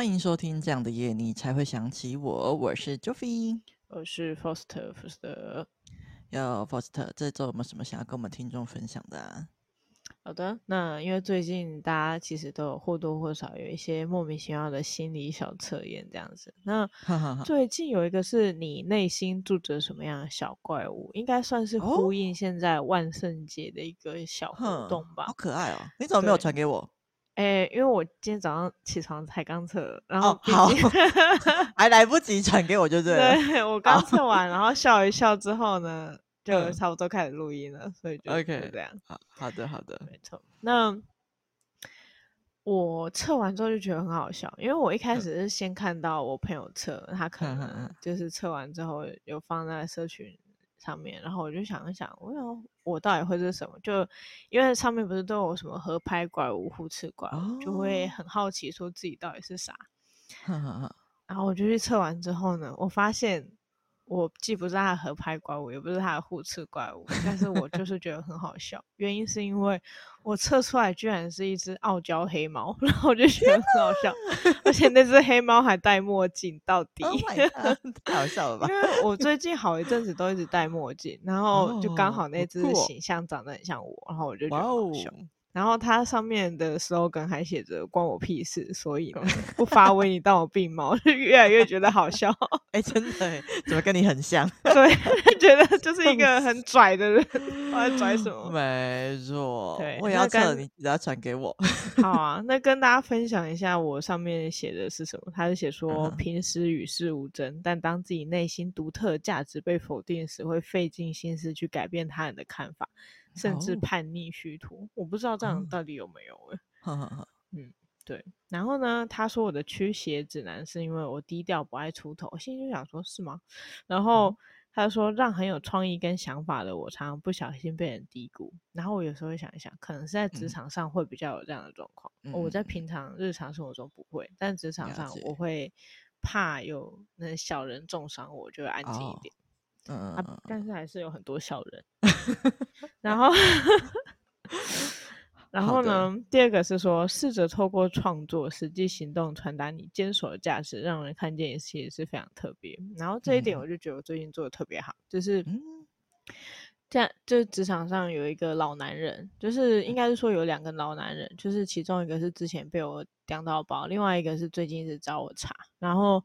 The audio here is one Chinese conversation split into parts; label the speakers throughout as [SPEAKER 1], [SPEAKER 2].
[SPEAKER 1] 欢迎收听这样的夜，你才会想起我。我是 Joffy，
[SPEAKER 2] 我是 Foster Foster。
[SPEAKER 1] 要，Foster，这周有没有什么想要跟我们听众分享的啊？
[SPEAKER 2] 好的，那因为最近大家其实都有或多或少有一些莫名其妙的心理小测验这样子。那 最近有一个是你内心住着什么样的小怪物，应该算是呼应现在万圣节的一个小活动吧。
[SPEAKER 1] 好可爱哦！你怎么没有传给我？
[SPEAKER 2] 哎，因为我今天早上起床才刚测，然后、哦、
[SPEAKER 1] 好 还来不及传给我就对了。
[SPEAKER 2] 对，我刚测完，然后笑一笑之后呢。就差不多开始录音了，嗯、所以就。OK 这样
[SPEAKER 1] 好好的，好的，
[SPEAKER 2] 没错。那我测完之后就觉得很好笑，因为我一开始是先看到我朋友测，嗯、他可能就是测完之后有放在社群上面，然后我就想一想，我想我到底会是什么？就因为上面不是都有什么合拍怪物、互斥怪物，哦、就会很好奇说自己到底是啥。嗯、然后我就去测完之后呢，我发现。我既不是他的合拍怪物，也不是他的互斥怪物，但是我就是觉得很好笑。原因是因为我测出来居然是一只傲娇黑猫，然后我就觉得很好笑，而且那只黑猫还戴墨镜，到底、oh、
[SPEAKER 1] 太好笑了吧？
[SPEAKER 2] 因为我最近好一阵子都一直戴墨镜，然后就刚好那只形象长得很像我，然后我就觉得好笑。然后它上面的 slogan 还写着“关我屁事”，所以不发威你当我病猫，就越来越觉得好笑。
[SPEAKER 1] 哎、欸，真的，怎么跟你很像？
[SPEAKER 2] 对，觉得就是一个很拽的人。我在拽什么？
[SPEAKER 1] 没错，对，我也要测，你只要传给我。
[SPEAKER 2] 好啊，那跟大家分享一下，我上面写的是什么？他是写说，平时与世无争，嗯、但当自己内心独特的价值被否定时，会费尽心思去改变他人的看法。甚至叛逆虚脱，我不知道这样到底有没有 哎、欸。嗯，对。然后呢，他说我的驱邪指南是因为我低调不爱出头，我心里就想说，是吗？然后他说，让很有创意跟想法的我，常常不小心被人低估。然后我有时候会想一想，可能是在职场上会比较有这样的状况。嗯、我在平常日常生活中不会，但职场上我会怕有那小人重伤，我就会安静一点。哦嗯、啊，但是还是有很多小人。然后，然后呢？第二个是说，试着透过创作、实际行动传达你坚守的价值，让人看见也是也是非常特别。然后这一点，我就觉得我最近做的特别好，嗯、就是这样。就职场上有一个老男人，就是应该是说有两个老男人，就是其中一个是之前被我刁到包，另外一个是最近一直找我茬。然后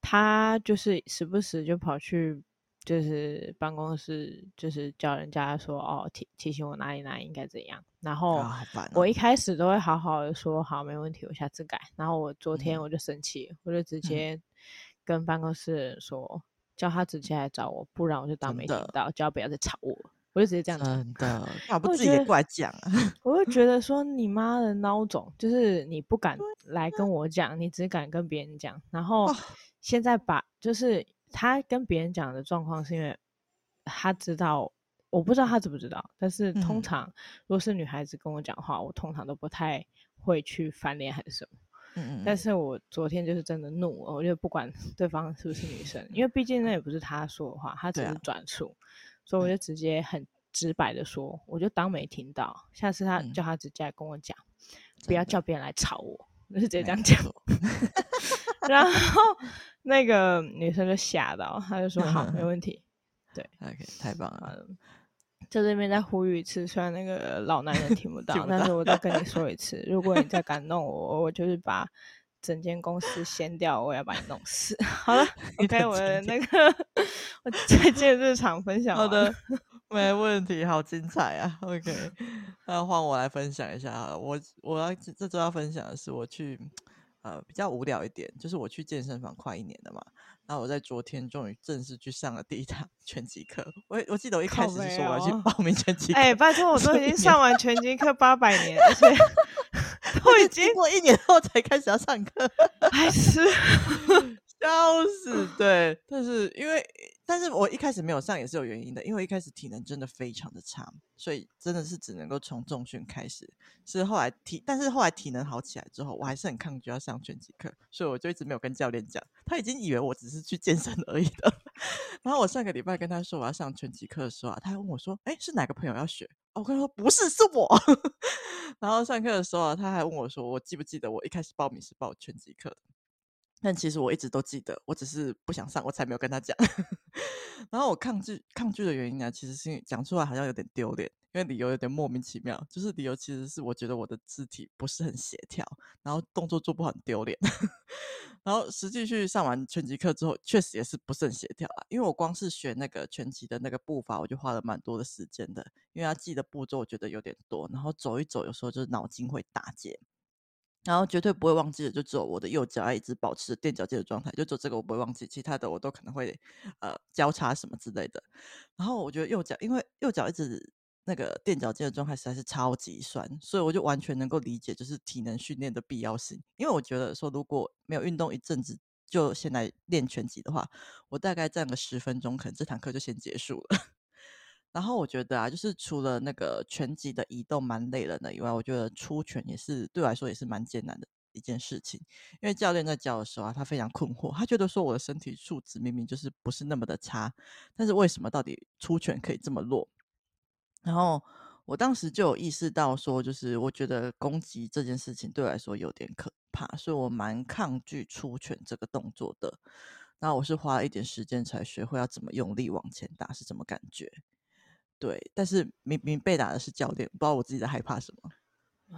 [SPEAKER 2] 他就是时不时就跑去。就是办公室，就是叫人家说哦，提提醒我哪里哪里应该怎样。然后我一开始都会好好的说好，没问题，我下次改。然后我昨天我就生气，嗯、我就直接跟办公室人说，嗯、叫他直接来找我，不然我就当没听到，叫他不要再吵我。我就直接这样子。真的，
[SPEAKER 1] 他不自己也过来讲啊？
[SPEAKER 2] 我就觉 得说你妈的孬种，就是你不敢来跟我讲，你只敢跟别人讲。然后现在把就是。他跟别人讲的状况是因为他知道，我不知道他知不知道，但是通常如果是女孩子跟我讲话，我通常都不太会去翻脸还是什么。嗯嗯。但是我昨天就是真的怒了，我就不管 对方是不是女生，因为毕竟那也不是他说的话，他只是转述，所以我就直接很直白的说，我就当没听到。下次他叫他直接来跟我讲，不要叫别人来吵我，我就直接这样讲。然后那个女生就吓到，她就说：“好，没问题。”对，
[SPEAKER 1] OK，太棒了。
[SPEAKER 2] 在这边再呼吁一次，虽然那个老男人听不到，不到但是我再跟你说一次，如果你再敢弄我，我就是把整间公司掀掉，我要把你弄死。好了，OK，我的那个我再见日常分享，
[SPEAKER 1] 好的，没问题，好精彩啊！OK，那换我来分享一下，我我要这周要分享的是我去。呃，比较无聊一点，就是我去健身房快一年了嘛，然后我在昨天终于正式去上了第一堂 拳击课。我我记得我一开始是说我要去报名拳击课，
[SPEAKER 2] 哎、哦，拜托，我都已经上完拳击课八百年，而且 都已经
[SPEAKER 1] 过一年后才开始要上课，
[SPEAKER 2] 还是
[SPEAKER 1] 笑死，对，但是因为。但是我一开始没有上也是有原因的，因为一开始体能真的非常的差，所以真的是只能够从重训开始。是后来体，但是后来体能好起来之后，我还是很抗拒要上拳击课，所以我就一直没有跟教练讲。他已经以为我只是去健身而已的。然后我上个礼拜跟他说我要上拳击课的时候啊，他还问我说：“哎，是哪个朋友要学？”我跟他说不是，是我。然后上课的时候，他还问我说，我记不记得我一开始报名是报拳击课？但其实我一直都记得，我只是不想上，我才没有跟他讲。然后我抗拒抗拒的原因呢，其实是讲出来好像有点丢脸，因为理由有点莫名其妙。就是理由其实是我觉得我的肢体不是很协调，然后动作做不好很丢脸。然后实际去上完拳击课之后，确实也是不是很协调啊。因为我光是学那个拳击的那个步伐，我就花了蛮多的时间的，因为要记的步骤我觉得有点多，然后走一走，有时候就是脑筋会打结。然后绝对不会忘记的，就只有我的右脚一直保持垫脚尖的状态，就只有这个我不会忘记，其他的我都可能会呃交叉什么之类的。然后我觉得右脚，因为右脚一直那个垫脚尖的状态实在是超级酸，所以我就完全能够理解就是体能训练的必要性。因为我觉得说如果没有运动一阵子就先来练拳击的话，我大概站个十分钟，可能这堂课就先结束了。然后我觉得啊，就是除了那个拳击的移动蛮累人的以外，我觉得出拳也是对我来说也是蛮艰难的一件事情。因为教练在教的时候啊，他非常困惑，他觉得说我的身体素质明明就是不是那么的差，但是为什么到底出拳可以这么弱？然后我当时就有意识到说，就是我觉得攻击这件事情对我来说有点可怕，所以我蛮抗拒出拳这个动作的。然后我是花了一点时间才学会要怎么用力往前打是什么感觉。对，但是明明被打的是教练，不知道我自己在害怕什么。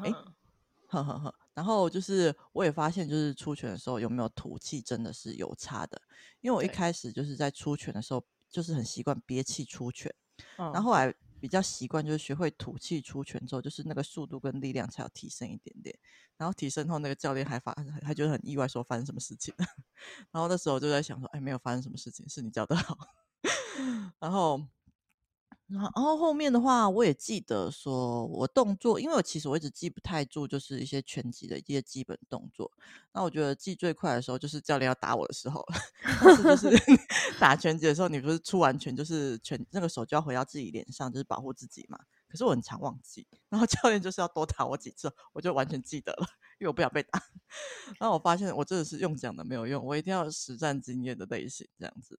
[SPEAKER 1] 哎、嗯，呵呵呵。然后就是我也发现，就是出拳的时候有没有吐气，真的是有差的。因为我一开始就是在出拳的时候，就是很习惯憋气出拳，嗯、然后后来比较习惯，就是学会吐气出拳之后，就是那个速度跟力量才有提升一点点。然后提升后，那个教练还发，还觉得很意外，说发生什么事情。然后那时候就在想说，哎，没有发生什么事情，是你教的好。然后。然后后面的话，我也记得说，我动作，因为我其实我一直记不太住，就是一些拳击的一些基本动作。那我觉得记最快的时候，就是教练要打我的时候，就是 打拳击的时候，你不是出完拳，就是拳那个手就要回到自己脸上，就是保护自己嘛。可是我很常忘记，然后教练就是要多打我几次，我就完全记得了，因为我不想被打。然后我发现我真的是用讲的没有用，我一定要实战经验的类型这样子。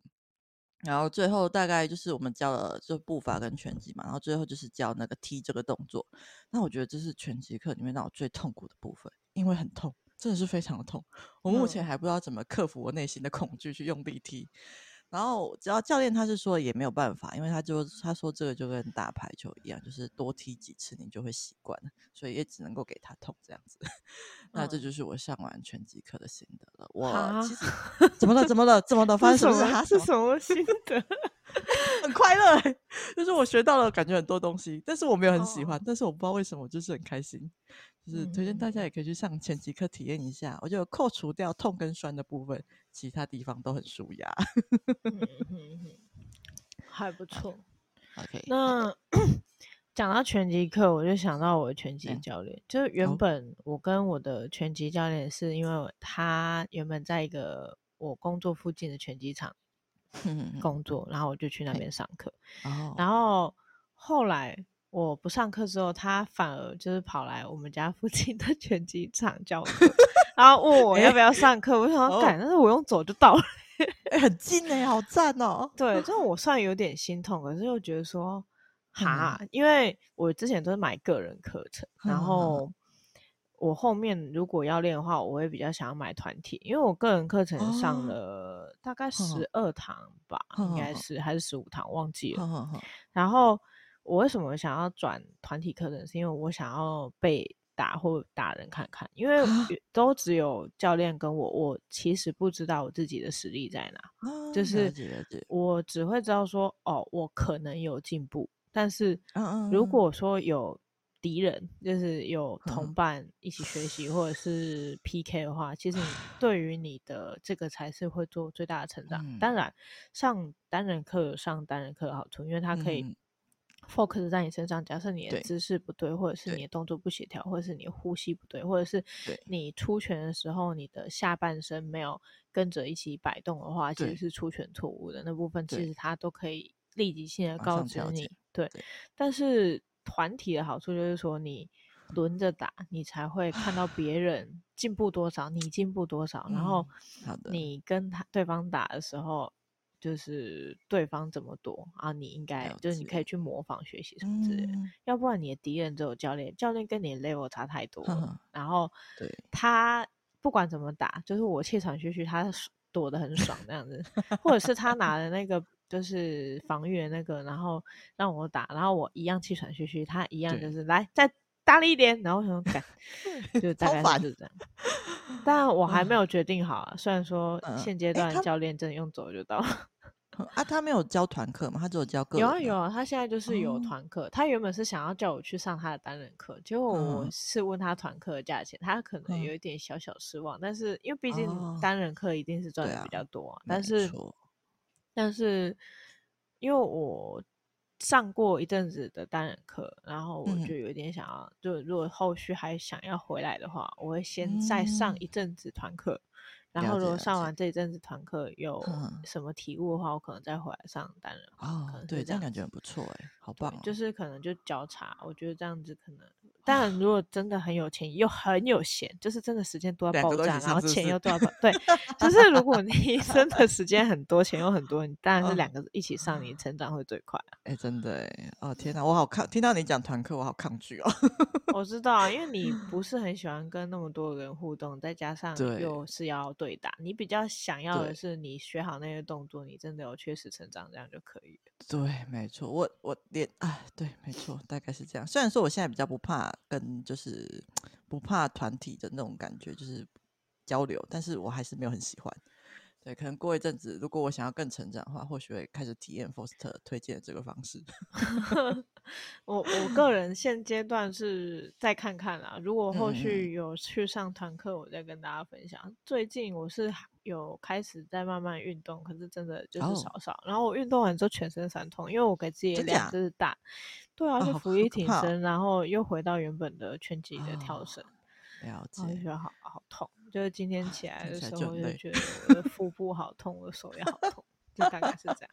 [SPEAKER 1] 然后最后大概就是我们教了就步伐跟拳击嘛，然后最后就是教那个踢这个动作。那我觉得这是拳击课里面让我最痛苦的部分，因为很痛，真的是非常的痛。我目前还不知道怎么克服我内心的恐惧去用力踢。然后只要教练他是说也没有办法，因为他就他说这个就跟打排球一样，就是多踢几次你就会习惯了，所以也只能够给他痛这样子。那这就是我上完拳击课的心得了。我其实 怎么了？怎么了？怎么了？发生什么事？
[SPEAKER 2] 是什么心得？
[SPEAKER 1] 很快乐、欸，就是我学到了，感觉很多东西，但是我没有很喜欢，哦、但是我不知道为什么，我就是很开心。就是推荐大家也可以去上拳击课体验一下，我觉得扣除掉痛跟酸的部分，其他地方都很舒压，
[SPEAKER 2] 还不错。
[SPEAKER 1] OK，
[SPEAKER 2] 那 讲到拳击课，我就想到我的拳击教练，嗯、就是原本我跟我的拳击教练是因为他原本在一个我工作附近的拳击场工作，然后我就去那边上课，哦、然后后来。我不上课之后，他反而就是跑来我们家附近的拳击场教课，然后问我要不要上课。欸、我想说，但是我用走就到了，
[SPEAKER 1] 欸、很近哎，好赞哦。
[SPEAKER 2] 对，就是我 算有点心痛，可是又觉得说，哈，嗯、因为我之前都是买个人课程，然后我后面如果要练的话，我会比较想要买团体，因为我个人课程上了大概十二堂吧，应该是还是十五堂，忘记了，然后。我为什么想要转团体课程？是因为我想要被打或打人看看，因为都只有教练跟我，我其实不知道我自己的实力在哪，啊、就是我只会知道说，哦，我可能有进步，但是如果说有敌人，就是有同伴一起学习或者是 PK 的话，其实你 对于你的这个才是会做最大的成长。嗯、当然，上单人课有上单人课的好处，因为它可以。Focus 在你身上，假设你的姿势不对，对或者是你的动作不协调，或者是你呼吸不对，或者是你出拳的时候，你的下半身没有跟着一起摆动的话，其实是出拳错误的那部分，其实它都可以立即性的告知你。对，对但是团体的好处就是说，你轮着打，你才会看到别人进步多少，你进步多少，嗯、然后你跟他对方打的时候。就是对方怎么躲啊，你应该就是你可以去模仿学习什么之类的，
[SPEAKER 1] 嗯、
[SPEAKER 2] 要不然你的敌人只有教练，教练跟你的 level 差太多了。呵呵然后
[SPEAKER 1] 对。
[SPEAKER 2] 他不管怎么打，就是我气喘吁吁，他躲得很爽那样子，或者是他拿的那个就是防御的那个，然后让我打，然后我一样气喘吁吁，他一样就是来再大力一点，然后我想改，就大概是这样。但我还没有决定好啊。虽然说现阶段教练真的用走就到了。
[SPEAKER 1] 啊，他没有教团课吗？他只有教个人。
[SPEAKER 2] 有啊有啊，他现在就是有团课。他原本是想要叫我去上他的单人课，结果我是问他团课的价钱，他可能有一点小小失望。但是因为毕竟单人课一定是赚的比较多啊。但是但是因为我。上过一阵子的单人课，然后我就有点想要，嗯、就如果后续还想要回来的话，我会先再上一阵子团课，嗯、然后如果上完这一阵子团课有什么体悟的话，嗯、我可能再回来上单人课。
[SPEAKER 1] 哦，对，这样感觉很不错哎，好棒、哦！
[SPEAKER 2] 就是可能就交叉，我觉得这样子可能。但 如果真的很有钱又很有闲，就是真的时间多到爆炸，然后钱又多到 爆，对，就是如果你 真的时间很多，钱又很多，你当然是两个一起上，你成长会最快。
[SPEAKER 1] 哎，真的哎，哦天哪，我好抗，听到你讲团课，我好抗拒哦。
[SPEAKER 2] 我知道，因为你不是很喜欢跟那么多人互动，再加上又是要对打，你比较想要的是你学好那些动作，你真的有确实成长，这样就可以了。
[SPEAKER 1] 对，没错，我我连啊，对，没错，大概是这样。虽然说我现在比较不怕。跟就是不怕团体的那种感觉，就是交流，但是我还是没有很喜欢。对，可能过一阵子，如果我想要更成长的话，或许会开始体验 Foster 推荐的这个方式。
[SPEAKER 2] 我我个人现阶段是再看看啦，如果后续有去上团课，我再跟大家分享。嗯、最近我是有开始在慢慢运动，可是真的就是少少。哦、然后我运动完之后全身酸痛，因为我给自己的量就是大。对啊，就伏地挺身，哦、然后又回到原本的拳击的跳绳。
[SPEAKER 1] 了解。
[SPEAKER 2] 我就觉得好好痛，就是今天起来的时候，就觉得我的腹部好痛，我的手也好痛，就大概是这样。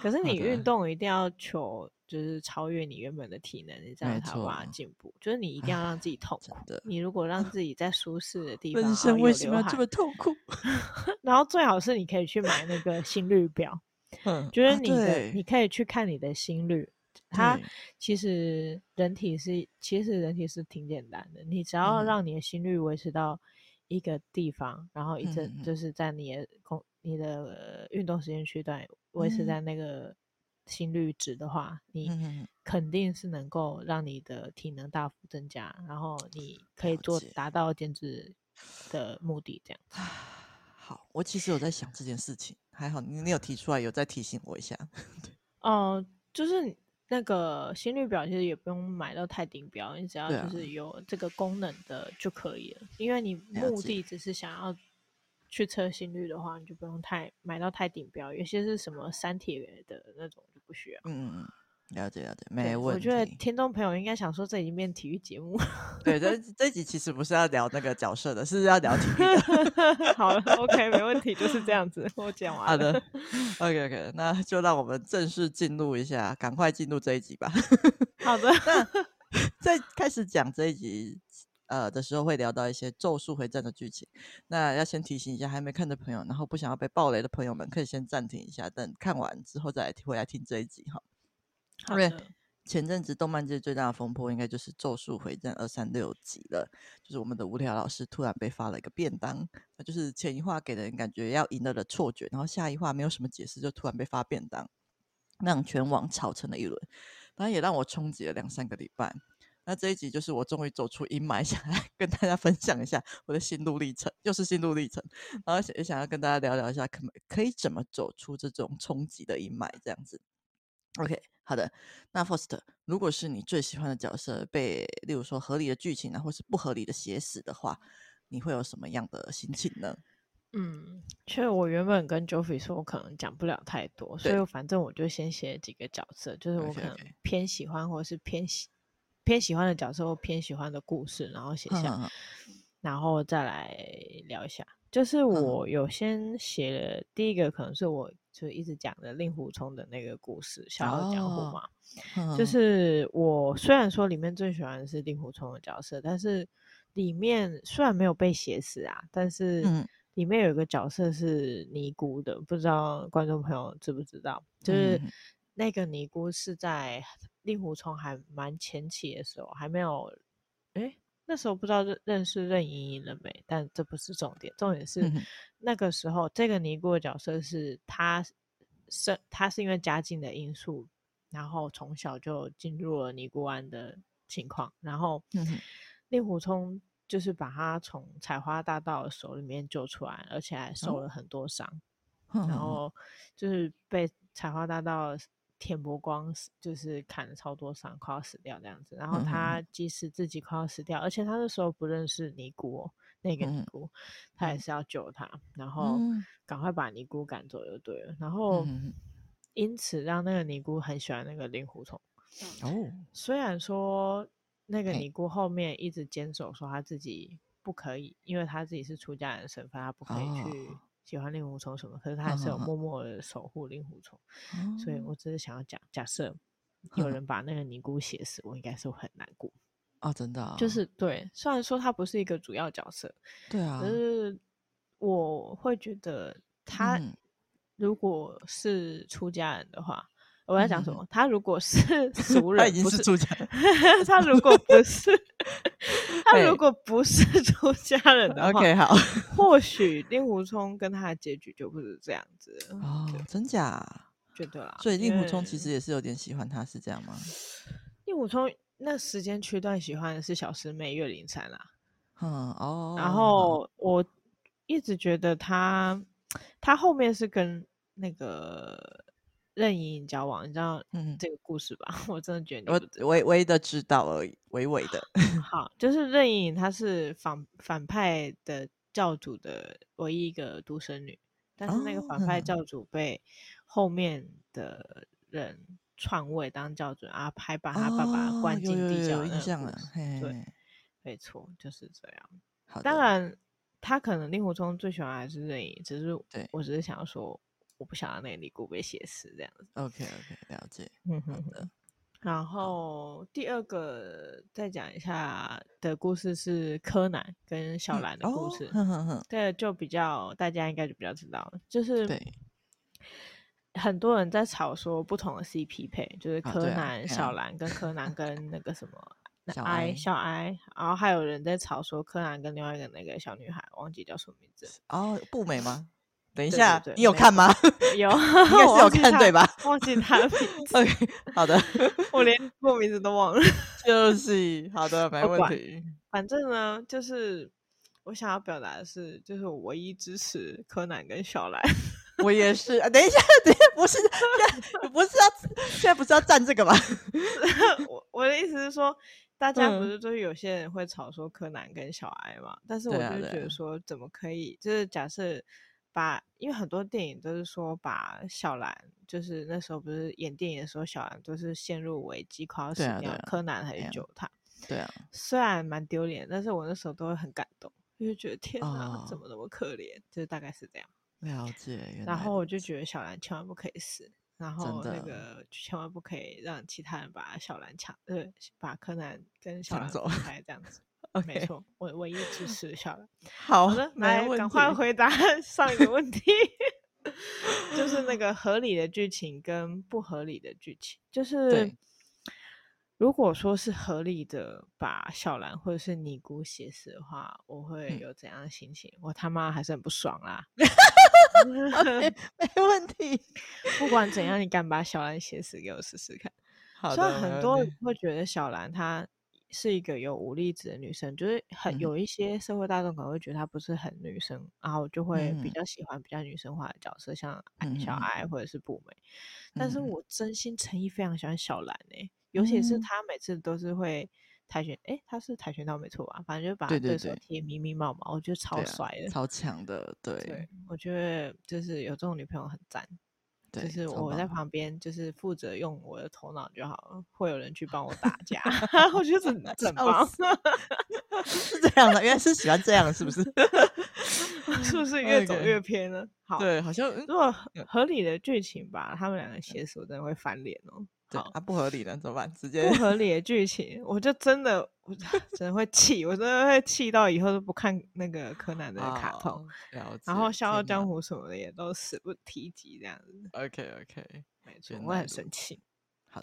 [SPEAKER 2] 可是你运动一定要求，就是超越你原本的体能，你这样才有办法进步。就是你一定要让自己痛苦。你如果让自己在舒适的地方，
[SPEAKER 1] 人生为什么要这么痛苦？
[SPEAKER 2] 然后最好是你可以去买那个心率表，嗯，就是你的，你可以去看你的心率。它其实人体是，其实人体是挺简单的，你只要让你的心率维持到一个地方，嗯、然后一直就是在你的空、你的运动时间区段维持在那个心率值的话，嗯、你肯定是能够让你的体能大幅增加，然后你可以做达到减脂的目的。这样子。
[SPEAKER 1] 好，我其实有在想这件事情，还好你你有提出来，有在提醒我一下。
[SPEAKER 2] 哦、呃，就是。那个心率表其实也不用买到太顶标，你只要就是有这个功能的就可以了。啊、因为你目的只是想要去测心率的话，你就不用太买到太顶标。有些是什么三铁的那种就不需要。嗯嗯嗯。
[SPEAKER 1] 了解了解，没问题。我
[SPEAKER 2] 觉得听众朋友应该想说，这已经变体育节目。
[SPEAKER 1] 对，这这集其实不是要聊那个角色的，是要聊体育的。
[SPEAKER 2] 好了，OK，没问题，就是这样子。我讲完了。好的
[SPEAKER 1] ，OK OK，那就让我们正式进入一下，赶快进入这一集吧。
[SPEAKER 2] 好的。
[SPEAKER 1] 在开始讲这一集呃的时候，会聊到一些《咒术回战》的剧情。那要先提醒一下还没看的朋友，然后不想要被暴雷的朋友们，可以先暂停一下，等看完之后再来回来听这一集哈。因为前阵子动漫界最大的风波，应该就是《咒术回战》二三六集了。就是我们的无聊老师突然被发了一个便当，那就是前一话给人感觉要赢了的错觉，然后下一话没有什么解释，就突然被发便当，让全网吵成了一轮。当然也让我冲击了两三个礼拜。那这一集就是我终于走出阴霾，想来跟大家分享一下我的心路历程，又是心路历程。然后也想要跟大家聊聊一下，可可以怎么走出这种冲击的阴霾，这样子。OK。好的，那 Foster，如果是你最喜欢的角色被，例如说合理的剧情啊，或是不合理的写死的话，你会有什么样的心情呢？
[SPEAKER 2] 嗯，其实我原本跟 Joffy 说，我可能讲不了太多，所以反正我就先写几个角色，就是我可能偏喜欢或者是偏喜偏喜欢的角色或偏喜欢的故事，然后写下，然后再来聊一下。就是我有先写了第一个，可能是我就一直讲的令狐冲的那个故事《笑傲江湖》嘛。哦、就是我虽然说里面最喜欢的是令狐冲的角色，但是里面虽然没有被写死啊，但是里面有一个角色是尼姑的，不知道观众朋友知不知道？就是那个尼姑是在令狐冲还蛮前期的时候，还没有哎，那时候不知道认认识任盈盈了没？但这不是重点，重点是那个时候这个尼姑的角色是她是她是因为家境的因素，然后从小就进入了尼姑庵的情况，然后令狐冲。就是把她从采花大盗的手里面救出来，而且还受了很多伤，嗯、然后就是被采花大盗田伯光就是砍了超多伤，快要死掉这样子。然后他即使自己快要死掉，嗯、而且他那时候不认识尼姑、哦，那个尼姑，嗯、他也是要救他，然后赶快把尼姑赶走就对了。然后因此让那个尼姑很喜欢那个令狐冲。哦，虽然说。那个尼姑后面一直坚守说他自己不可以，因为他自己是出家人身份，他不可以去喜欢令狐冲什么。可是他还是有默默的守护令狐冲，所以我只是想要讲，假设有人把那个尼姑写死，我应该是会很难过
[SPEAKER 1] 啊，真的，
[SPEAKER 2] 就是对。虽然说他不是一个主要角色，
[SPEAKER 1] 对啊，
[SPEAKER 2] 可是我会觉得他如果是出家人的话。我在讲什么？嗯、他如果是 俗人，
[SPEAKER 1] 他已经是出家人。
[SPEAKER 2] 他如果不是，他如果不是 出家人的话
[SPEAKER 1] ，OK，好。
[SPEAKER 2] 或许令狐冲跟他的结局就不是这样子
[SPEAKER 1] 哦，真假？
[SPEAKER 2] 绝对啦。
[SPEAKER 1] 所以令狐冲其实也是有点喜欢他，是这样吗？
[SPEAKER 2] 令狐冲那时间区段喜欢的是小师妹岳灵珊啦。
[SPEAKER 1] 嗯哦。
[SPEAKER 2] 然后我一直觉得他，他后面是跟那个。任盈盈交往，你知道这个故事吧？嗯、我真的觉得你
[SPEAKER 1] 我微微的知道而已，微微的。
[SPEAKER 2] 好，就是任盈盈她是反反派的教主的唯一一个独生女，但是那个反派教 主被后面的人篡位当教主，啊，还把他爸爸关进地窖。印象了，对，没错，就是这样。好，当然，他可能令狐冲最喜欢还是任盈盈，只是我只是想要说。我不想让那个尼姑被写死这样子。
[SPEAKER 1] OK OK，了解。
[SPEAKER 2] 嗯哼哼。然后第二个再讲一下的故事是柯南跟小兰的故事。嗯哼哼。这个就比较大家应该就比较知道了，就是很多人在吵说不同的 CP 配，就是柯南、小兰跟柯南跟那个什么 小哀小哀，然后还有人在吵说柯南跟另外一个那个小女孩忘记叫什么名字
[SPEAKER 1] 哦，不美吗？等一下，对对对，你有看吗？
[SPEAKER 2] 有，
[SPEAKER 1] 应该是有看对吧？
[SPEAKER 2] 忘记他的名 字。
[SPEAKER 1] OK，好的，
[SPEAKER 2] 我连过名字都忘了。
[SPEAKER 1] 就 是，好的，没问题。
[SPEAKER 2] 反正呢，就是我想要表达的是，就是我唯一支持柯南跟小兰。
[SPEAKER 1] 我也是。啊，等一下，等一下，不是，不是要，现在不是要站这个吗？
[SPEAKER 2] 我我的意思是说，大家不是就是有些人会吵说柯南跟小哀嘛？但是我就觉得说，怎么可以？就是假设。把，因为很多电影都是说把小兰，就是那时候不是演电影的时候，小兰都是陷入危机，快要死掉，啊啊，柯南还去救她。
[SPEAKER 1] 对啊，
[SPEAKER 2] 虽然蛮丢脸，但是我那时候都会很感动，就觉得天哪，哦、怎么那么可怜？就是大概是这样。
[SPEAKER 1] 了解。
[SPEAKER 2] 然后我就觉得小兰千万不可以死，然后那个千万不可以让其他人把小兰抢，呃，把柯南跟小兰分开这样子。没错，我唯一支持小兰。好的，来，赶快回答 上一个问题，就是那个合理的剧情跟不合理的剧情。就是如果说是合理的，把小兰或者是尼姑写死的话，我会有怎样的心情？嗯、我他妈还是很不爽啦。
[SPEAKER 1] okay, 没问题，
[SPEAKER 2] 不管怎样，你敢把小兰写死，给我试试看。虽然很多人会觉得小兰她。是一个有武力值的女生，就是很有一些社会大众可能会觉得她不是很女生，嗯、然后就会比较喜欢比较女生化的角色，嗯、像小爱或者是步美。嗯、但是我真心诚意非常喜欢小兰诶、尤其是她每次都是会跆拳，诶，她是跆拳道没错吧？反正就把对手贴密密麻麻，我觉得超帅的，
[SPEAKER 1] 超强的。对，
[SPEAKER 2] 对，我觉得就是有这种女朋友很赞。就是我在旁边，就是负责用我的头脑就好了，会有人去帮我打架，我觉得很很棒，
[SPEAKER 1] 是这样的，原来是喜欢这样，是不是？
[SPEAKER 2] 是不是 越走越偏了？好，
[SPEAKER 1] 对，好像
[SPEAKER 2] 如果合理的剧情吧，他们两个携手真的会翻脸哦。
[SPEAKER 1] 对啊，不合理的怎么办？直接
[SPEAKER 2] 不合理的剧情，我就真的，我 真的会气，我真的会气到以后都不看那个柯南的卡通，哦、然后《笑傲江湖》什么的也都死不提及这样子。
[SPEAKER 1] OK OK，
[SPEAKER 2] 没错，我很生气。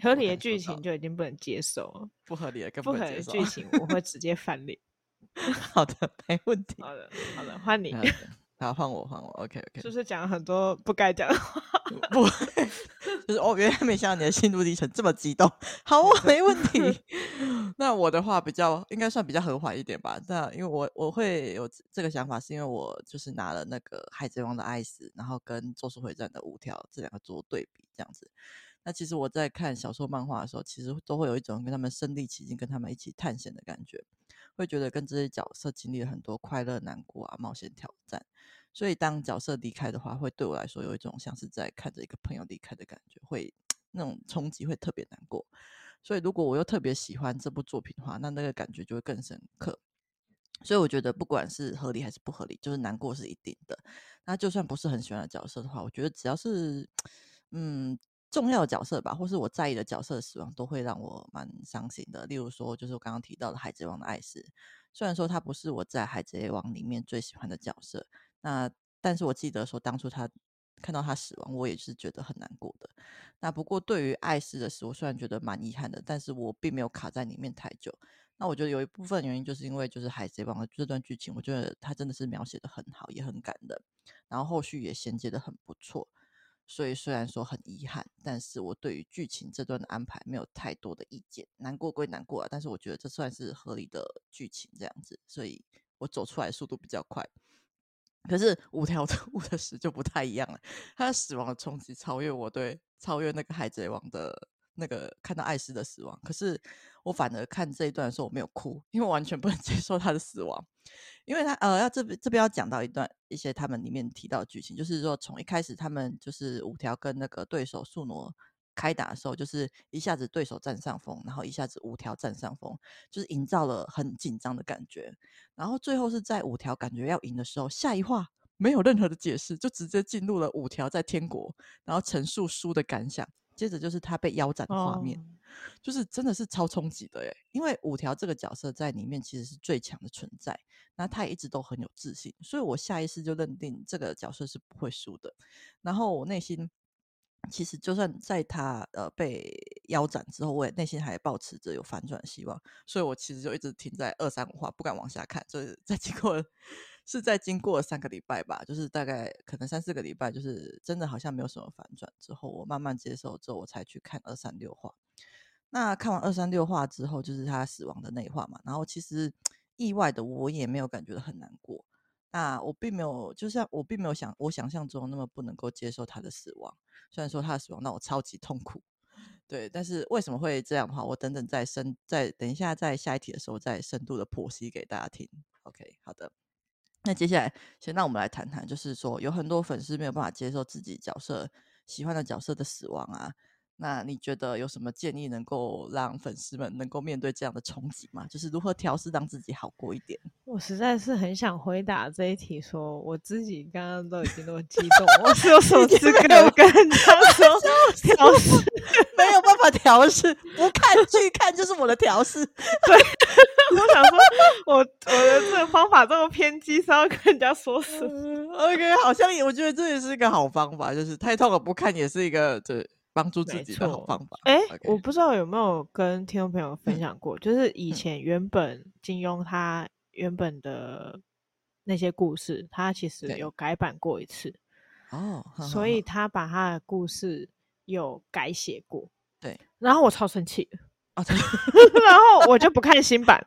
[SPEAKER 2] 合理的剧情就已经不能接受了，
[SPEAKER 1] 不合理的。
[SPEAKER 2] 不合理的剧情我会直接翻脸。
[SPEAKER 1] 好的，没问题。
[SPEAKER 2] 好的，好的，换你。
[SPEAKER 1] 好，换我，换我。OK OK，
[SPEAKER 2] 是不是讲了很多不该讲的话？
[SPEAKER 1] 不，就是哦，原来没想到你的心路历程这么激动。好，我没问题。那我的话比较应该算比较和缓一点吧。那因为我我会有这个想法，是因为我就是拿了那个《海贼王》的艾斯，然后跟《咒术回战》的五条这两个做对比，这样子。那其实我在看小说、漫画的时候，其实都会有一种跟他们身临其境、跟他们一起探险的感觉，会觉得跟这些角色经历了很多快乐、难过啊、冒险、挑战。所以当角色离开的话，会对我来说有一种像是在看着一个朋友离开的感觉，会 那种冲击会特别难过。所以如果我又特别喜欢这部作品的话，那那个感觉就会更深刻。所以我觉得不管是合理还是不合理，就是难过是一定的。那就算不是很喜欢的角色的话，我觉得只要是 嗯。重要的角色吧，或是我在意的角色的死亡，都会让我蛮伤心的。例如说，就是我刚刚提到的《海贼王》的艾斯，虽然说他不是我在《海贼王》里面最喜欢的角色，那但是我记得说当初他看到他死亡，我也是觉得很难过的。那不过对于艾斯的死，我虽然觉得蛮遗憾的，但是我并没有卡在里面太久。那我觉得有一部分原因就是因为就是《海贼王》的这段剧情，我觉得他真的是描写的很好，也很感人，然后后续也衔接的很不错。所以虽然说很遗憾，但是我对于剧情这段的安排没有太多的意见。难过归难过啊，但是我觉得这算是合理的剧情这样子，所以我走出来速度比较快。可是五条悟的 死就不太一样了，他的死亡的冲击超越我对超越那个海贼王的那个看到艾斯的死亡。可是我反而看这一段的时候我没有哭，因为我完全不能接受他的死亡。因为他呃，要这边这边要讲到一段一些他们里面提到剧情，就是说从一开始他们就是五条跟那个对手宿儺开打的时候，就是一下子对手占上风，然后一下子五条占上风，就是营造了很紧张的感觉。然后最后是在五条感觉要赢的时候，下一话没有任何的解释，就直接进入了五条在天国，然后陈述输的感想，接着就是他被腰斩的画面。就是真的是超冲击的耶，因为五条这个角色在里面其实是最强的存在，那他也一直都很有自信，所以我下意识就认定这个角色是不会输的。然后我内心其实就算在他呃被腰斩之后，我也内心还抱持着有反转希望，所以我其实就一直停在二三五话，不敢往下看。就是在经过是在经过三个礼拜吧，就是大概可能三四个礼拜，就是真的好像没有什么反转之后，我慢慢接受之后，我才去看二三六话。那看完二三六话之后，就是他死亡的那一话嘛。然后其实意外的，我也没有感觉很难过。那我并没有，就像我并没有想我想象中那么不能够接受他的死亡。虽然说他的死亡让我超级痛苦，对。但是为什么会这样的话，我等等再深再等一下在下一题的时候再深度的剖析给大家听。OK，好的。那接下来先让我们来谈谈，就是说有很多粉丝没有办法接受自己角色喜欢的角色的死亡啊。那你觉得有什么建议能够让粉丝们能够面对这样的冲击吗？就是如何调试让自己好过一点？
[SPEAKER 2] 我实在是很想回答这一题，说我自己刚刚都已经那么激动，我是有什么资 格跟人家说调试？
[SPEAKER 1] 没有办法调试，不看剧看就是我的调试。
[SPEAKER 2] 对，我想说我我的这个方法这么偏激，是要跟人家说什么
[SPEAKER 1] ？OK，好像也我觉得这也是一个好方法，就是太痛了不看也是一个对。帮助自己的好方法。
[SPEAKER 2] 哎、欸我不知道有没有跟听众朋友分享过，嗯、就是以前原本金庸他原本的那些故事，他其实有改版过一次。哦，所以他把他的故事有改写过。
[SPEAKER 1] 对，
[SPEAKER 2] 然后我超生气。哦，然后我就不看新版。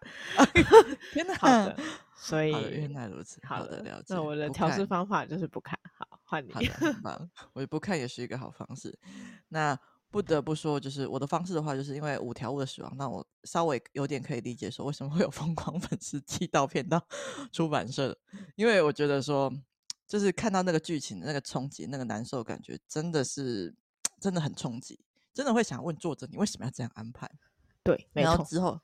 [SPEAKER 1] 天哪！
[SPEAKER 2] 好的，所以
[SPEAKER 1] 原来如此。好的，了解。
[SPEAKER 2] 那我的调试方法就是不看。好。换你，好的，
[SPEAKER 1] 很 棒。我也不看也是一个好方式。那不得不说，就是我的方式的话，就是因为五条悟的死亡，那我稍微有点可以理解说为什么会有疯狂 粉丝寄刀片到 出版社，因为我觉得说，就是看到那个剧情的那个冲击、那个难受感觉，真的是真的很冲击，真的会想问作者，你为什么要这样安排？
[SPEAKER 2] 对，然后。
[SPEAKER 1] 之后。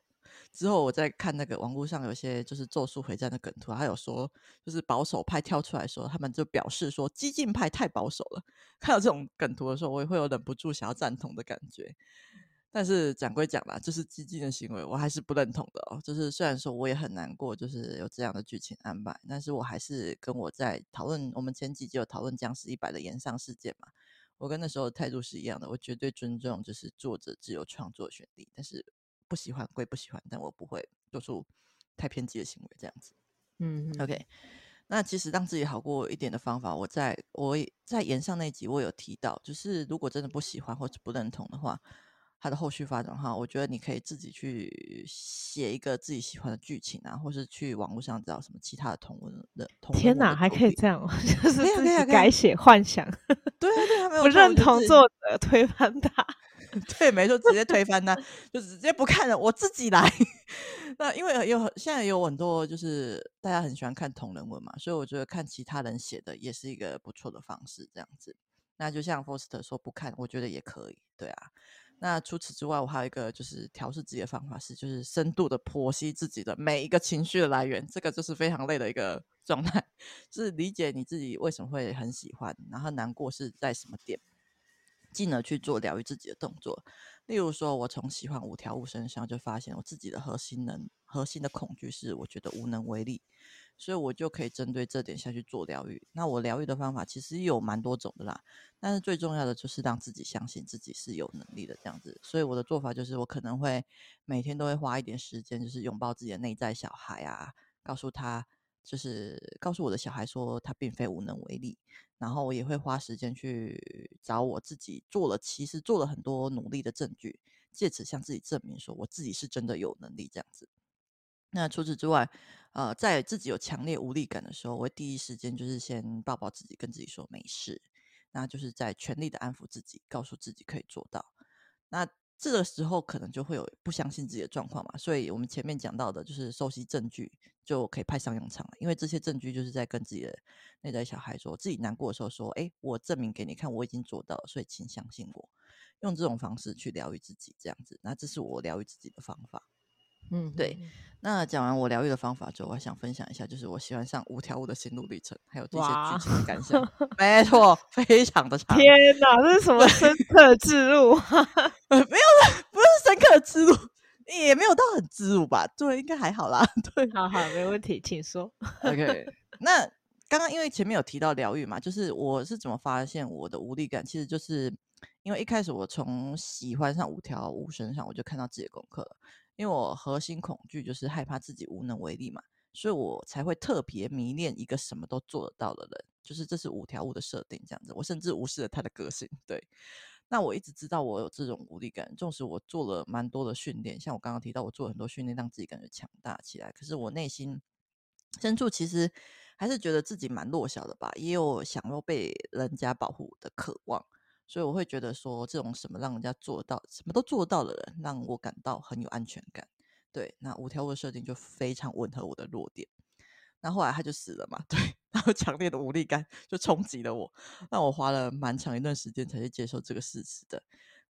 [SPEAKER 1] 之后我在看那个网络上有些就是咒术回战的梗图，还有说就是保守派跳出来说，他们就表示说激进派太保守了。看到这种梗图的时候，我也会有忍不住想要赞同的感觉。但是讲归讲啦，就是激进的行为，我还是不认同的哦。就是虽然说我也很难过，就是有这样的剧情安排，但是我还是跟我在讨论，我们前几集有讨论《僵尸一百》的延上事件嘛，我跟那时候的态度是一样的，我绝对尊重就是作者自由创作权利，但是不喜欢归不喜欢，但我不会做出太偏激的行为这样子。
[SPEAKER 2] 嗯
[SPEAKER 1] ，OK。那其实让自己好过一点的方法，我在我在言上那集我有提到，就是如果真的不喜欢或者不认同的话。它的后续发展哈，我觉得你可以自己去写一个自己喜欢的剧情啊，或是去网络上找什么其他的同文的同文。
[SPEAKER 2] 天哪，还可以这样，就是自己改
[SPEAKER 1] 写
[SPEAKER 2] 幻想。
[SPEAKER 1] 对啊，对啊，没有
[SPEAKER 2] 不认同作者推翻他。
[SPEAKER 1] 对，没错，直接推翻他，就直接不看了，我自己来。那因为有现在有很多就是大家很喜欢看同人文嘛，所以我觉得看其他人写的也是一个不错的方式，这样子。那就像 Foster 说不看，我觉得也可以，对啊。那除此之外，我还有一个就是调试自己的方法是，就是深度的剖析自己的每一个情绪的来源，这个就是非常累的一个状态，是理解你自己为什么会很喜欢，然后难过是在什么点，进而去做疗愈自己的动作。例如说，我从喜欢五条悟身上就发现，我自己的核心能核心的恐惧是，我觉得无能为力。所以我就可以针对这点下去做疗愈。那我疗愈的方法其实有蛮多种的啦，但是最重要的就是让自己相信自己是有能力的这样子。所以我的做法就是，我可能会每天都会花一点时间，就是拥抱自己的内在小孩啊，告诉他，就是告诉我的小孩说他并非无能为力。然后我也会花时间去找我自己做了，其实做了很多努力的证据，借此向自己证明说我自己是真的有能力这样子。那除此之外，呃，在自己有强烈无力感的时候，我会第一时间就是先抱抱自己，跟自己说没事，那就是在全力的安抚自己，告诉自己可以做到。那这个时候可能就会有不相信自己的状况嘛，所以我们前面讲到的就是收集证据就可以派上用场了，因为这些证据就是在跟自己的内在小孩说，自己难过的时候说，哎，我证明给你看，我已经做到了，所以请相信我，用这种方式去疗愈自己，这样子，那这是我疗愈自己的方法。嗯，对。那讲完我疗愈的方法之后，我还想分享一下，就是我喜欢上五条悟的心路历程，还有这些剧情的感想。没错，非常的长。
[SPEAKER 2] 天哪，这是什么深刻之路？
[SPEAKER 1] 没有，不是深刻之路，也没有到很之路吧？对，应该还好啦。对，
[SPEAKER 2] 好好，没问题，请说。
[SPEAKER 1] OK，那刚刚因为前面有提到疗愈嘛，就是我是怎么发现我的无力感，其实就是因为一开始我从喜欢上五条悟身上，我就看到自己的功课了。因为我核心恐惧就是害怕自己无能为力嘛，所以我才会特别迷恋一个什么都做得到的人，就是这是五条悟的设定这样子。我甚至无视了他的个性。对，那我一直知道我有这种无力感，纵使我做了蛮多的训练，像我刚刚提到，我做了很多训练让自己感觉强大起来，可是我内心深处其实还是觉得自己蛮弱小的吧，也有想要被人家保护的渴望。所以我会觉得说，这种什么让人家做到，什么都做到的人，让我感到很有安全感。对，那五条悟的设定就非常吻合我的弱点。那后来他就死了嘛，对，然后强烈的无力感就冲击了我，让我花了蛮长一段时间才去接受这个事实的。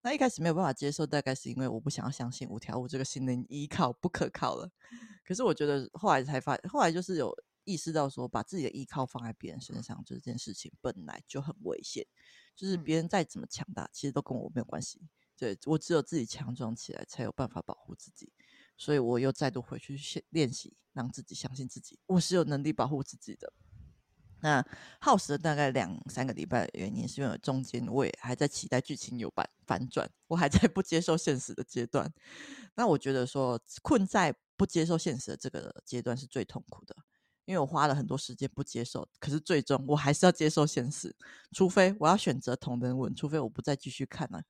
[SPEAKER 1] 那一开始没有办法接受，大概是因为我不想要相信五条悟这个心灵依靠不可靠了。可是我觉得后来才发，后来就是有意识到说，把自己的依靠放在别人身上，这件事情本来就很危险。就是别人再怎么强大，其实都跟我没有关系。对，我只有自己强壮起来，才有办法保护自己。所以我又再度回去练习，让自己相信自己，我是有能力保护自己的。那耗时了大概两三个礼拜的原因，是因为中间我也还在期待剧情有反反转，我还在 不接受现实的阶段。那我觉得说，困在不接受现实的这个阶段是最痛苦的。因为我花了很多时间不接受，可是最终我还是要接受现实，除非我要选择同人文，除非我不再继续看了。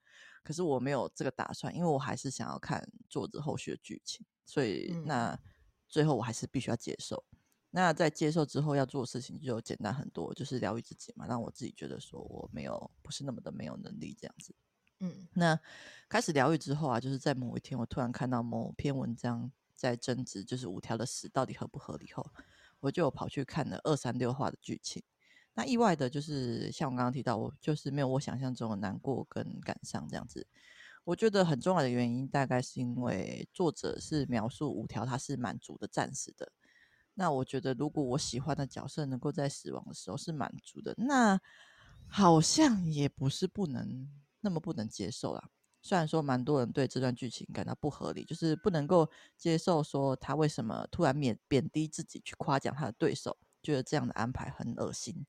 [SPEAKER 1] 可是我没有这个打算，因为我还是想要看作者后续的剧情，所以那最后我还是必须要接受。那在接受之后要做的事情就简单很多，就是疗愈自己嘛，让我自己觉得说我没有不是那么的没有能力这样子。嗯，那开始疗愈之后啊，就是在某一天我突然看到某篇文章在争执，就是五条的死到底合不合理后。我就跑去看了二三六话的剧情，那意外的就是像我刚刚提到，我就是没有我想象中的难过跟感伤这样子。我觉得很重要的原因，大概是因为作者是描述五条他是满足的战死的。那我觉得如果我喜欢的角色能够在死亡的时候是满足的，那好像也不是不能那么不能接受啦。虽然说蛮多人对这段剧情感到不合理，就是不能够接受说他为什么突然贬贬低自己去夸奖他的对手，觉得这样的安排很恶心。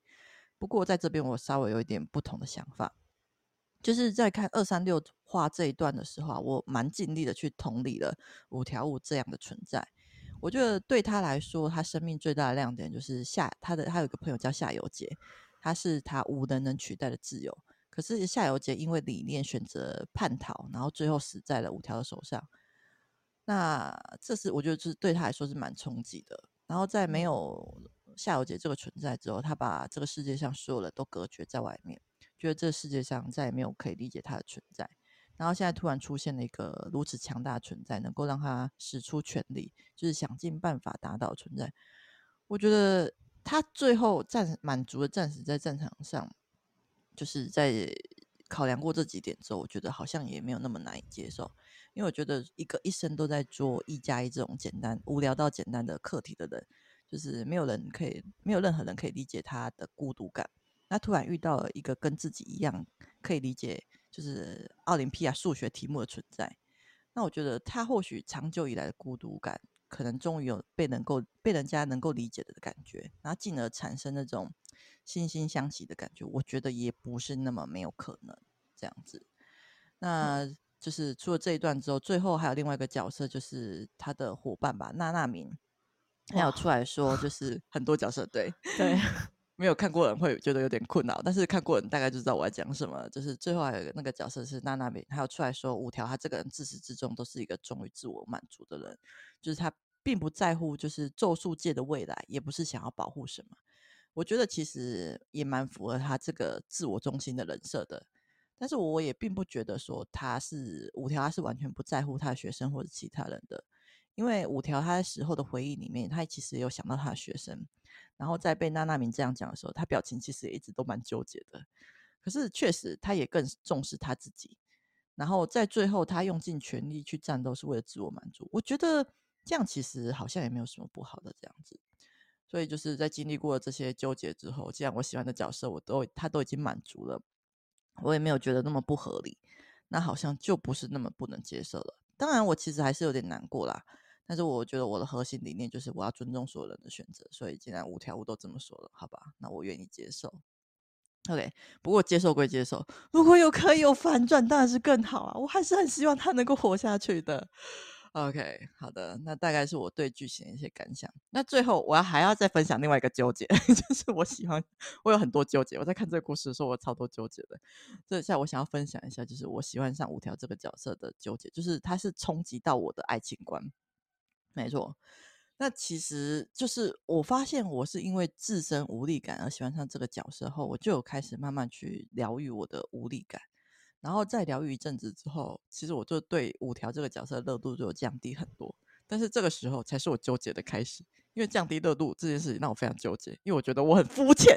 [SPEAKER 1] 不过在这边我稍微有一点不同的想法，就是在看二三六画这一段的时候啊，我蛮尽力的去同理了五条悟这样的存在。我觉得对他来说，他生命最大的亮点就是夏他的他有一个朋友叫夏油杰，他是他无能能取代的挚友。可是夏油杰因为理念选择叛逃，然后最后死在了五条的手上。那这是我觉得是对他来说是蛮冲击的。然后在没有夏油杰这个存在之后，他把这个世界上所有人都隔绝在外面，觉得这个世界上再也没有可以理解他的存在。然后现在突然出现了一个如此强大的存在，能够让他使出全力，就是想尽办法打倒存在。我觉得他最后战满足的战死在战场上。就是在考量过这几点之后，我觉得好像也没有那么难以接受，因为我觉得一个一生都在做一加一这种简单、无聊到简单的课题的人，就是没有人可以，没有任何人可以理解他的孤独感。那突然遇到了一个跟自己一样可以理解，就是奥林匹亚数学题目的存在，那我觉得他或许长久以来的孤独感，可能终于有被能够被人家能够理解的感觉，然后进而产生那种。惺惺相惜的感觉，我觉得也不是那么没有可能这样子。那就是除了这一段之后，最后还有另外一个角色，就是他的伙伴吧，娜娜明，还有出来说，就是很多角色对
[SPEAKER 2] 对，
[SPEAKER 1] 没有看过人会觉得有点困扰，但是看过人大概就知道我在讲什么。就是最后还有一个那个角色是娜娜明，还有出来说五条他这个人自始至终都是一个忠于自我满足的人，就是他并不在乎就是咒术界的未来，也不是想要保护什么。我觉得其实也蛮符合他这个自我中心的人设的，但是我也并不觉得说他是五条，他是完全不在乎他的学生或者其他人的，因为五条他在时候的回忆里面，他其实也有想到他的学生，然后在被娜娜明这样讲的时候，他表情其实也一直都蛮纠结的，可是确实他也更重视他自己，然后在最后他用尽全力去战斗是为了自我满足，我觉得这样其实好像也没有什么不好的这样子。所以就是在经历过了这些纠结之后，既然我喜欢的角色我都他都已经满足了，我也没有觉得那么不合理，那好像就不是那么不能接受了。当然，我其实还是有点难过啦。但是我觉得我的核心理念就是我要尊重所有人的选择。所以既然五条我都这么说了，好吧，那我愿意接受。OK，不过接受归接受，如果有可以有反转，当然是更好啊。我还是很希望他能够活下去的。OK，好的，那大概是我对剧情的一些感想。那最后我要还要再分享另外一个纠结，就是我喜欢，我有很多纠结。我在看这个故事的时候，我超多纠结的。这下我想要分享一下，就是我喜欢上五条这个角色的纠结，就是他是冲击到我的爱情观。没错，那其实就是我发现我是因为自身无力感而喜欢上这个角色后，我就有开始慢慢去疗愈我的无力感。然后在疗愈一阵子之后，其实我就对五条这个角色的热度就降低很多。但是这个时候才是我纠结的开始，因为降低热度这件事情让我非常纠结，因为我觉得我很肤浅。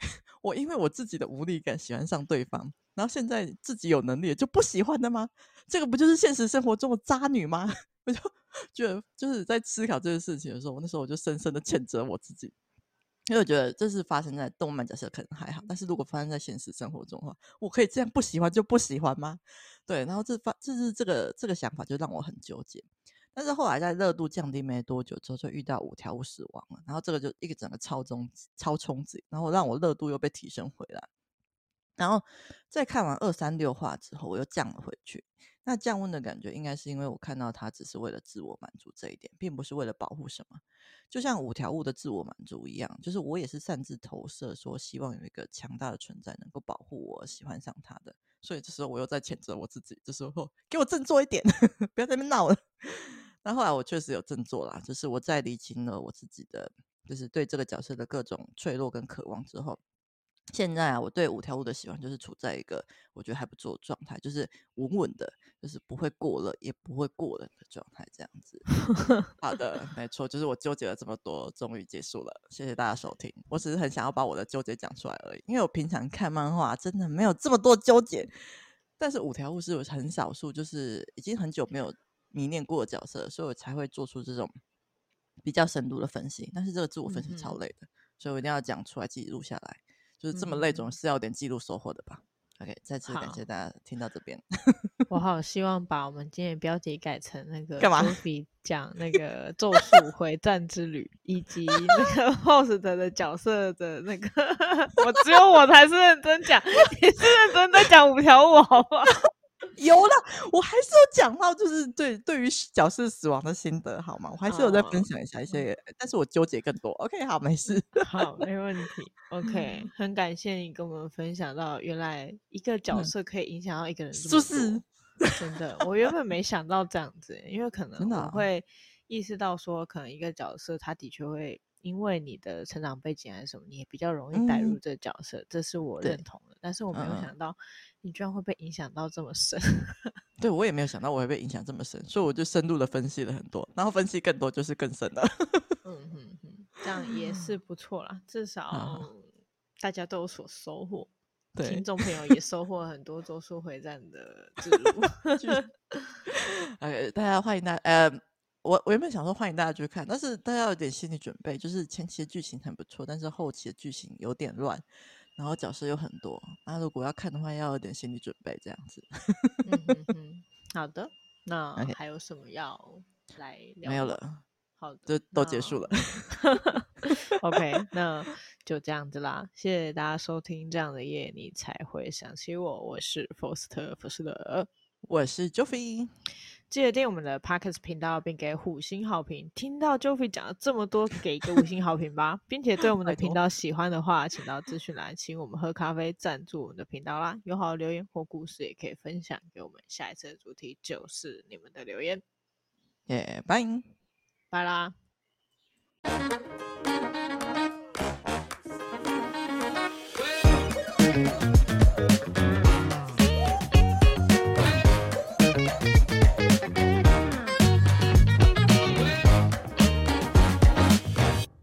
[SPEAKER 1] 我因为我自己的无力感喜欢上对方，然后现在自己有能力就不喜欢的吗？这个不就是现实生活中的渣女吗？我就觉得就是在思考这件事情的时候，我那时候我就深深的谴责我自己。因为我觉得这是发生在动漫角色可能还好，但是如果发生在现实生活中的话，我可以这样不喜欢就不喜欢吗？对，然后这发这是这个这个想法就让我很纠结。但是后来在热度降低没多久之后，就遇到五条悟死亡了，然后这个就一个整个超中超冲击，然后让我热度又被提升回来。然后在看完二三六话之后，我又降了回去。那降温的感觉，应该是因为我看到他只是为了自我满足这一点，并不是为了保护什么。就像五条悟的自我满足一样，就是我也是擅自投射，说希望有一个强大的存在能够保护我，喜欢上他的。所以这时候我又在谴责我自己，这时候给我振作一点，不要在那边闹了。那后来我确实有振作啦，就是我在理清了我自己的，就是对这个角色的各种脆弱跟渴望之后。现在啊，我对五条悟的喜欢就是处在一个我觉得还不错的状态，就是稳稳的，就是不会过了也不会过冷的状态，这样子。好的，没错，就是我纠结了这么多，终于结束了。谢谢大家收听，我只是很想要把我的纠结讲出来而已，因为我平常看漫画真的没有这么多纠结，但是五条悟是我很少数，就是已经很久没有迷恋过的角色，所以我才会做出这种比较深度的分析。但是这个自我分析超累的，嗯、所以我一定要讲出来，自己录下来。就是这么累，总是要点记录收获的吧。OK，再次感谢大家听到这边。
[SPEAKER 2] 我好希望把我们今天的标题改成那个
[SPEAKER 1] 干嘛
[SPEAKER 2] 讲那个《咒术回战之旅》，以及那个 Host 的角色的那个，我只有我才是认真讲，你是认真在讲五条悟，好不好？
[SPEAKER 1] 有了，我还是有讲到，就是对对于角色死亡的心得，好吗？我还是有在分享一下一些，哦、但是我纠结更多。OK，好，没事，
[SPEAKER 2] 好，没问题。OK，很感谢你跟我们分享到，原来一个角色可以影响到一个人，是不是？真的，我原本没想到这样子，因为可能我会意识到说，可能一个角色他的确会因为你的成长背景还是什么，你也比较容易带入这个角色，嗯、这是我认同的。但是我没有想到。嗯你居然会被影响到这么深？
[SPEAKER 1] 对，我也没有想到我会被影响这么深，所以我就深度的分析了很多，然后分析更多就是更深了。
[SPEAKER 2] 嗯哼哼，这样也是不错啦，至少大家都有所收获，对听众朋友也收获了很多周书回战的。
[SPEAKER 1] 呃，大家欢迎大家，呃，我我原本想说欢迎大家去看，但是大家有点心理准备，就是前期的剧情很不错，但是后期的剧情有点乱。然后角色有很多，那如果要看的话，要有点心理准备，这样子。
[SPEAKER 2] 嗯哼哼，好的，那还有什么要来聊？
[SPEAKER 1] 没有了，
[SPEAKER 2] 好的，
[SPEAKER 1] 就都结束了。
[SPEAKER 2] OK，那就这样子啦，谢谢大家收听。这样的夜你才会想起我，我是 Foster 福斯的，
[SPEAKER 1] 我是 Joffy。
[SPEAKER 2] 记得订阅我们的 Podcast 频道，并给五星好评。听到 Joffy 讲了这么多，给一个五星好评吧，并且对我们的频道喜欢的话，请到资讯栏请我们喝咖啡赞助我们的频道啦。有好的留言或故事也可以分享给我们。下一次的主题就是你们的留言。
[SPEAKER 1] 耶，拜
[SPEAKER 2] 拜啦。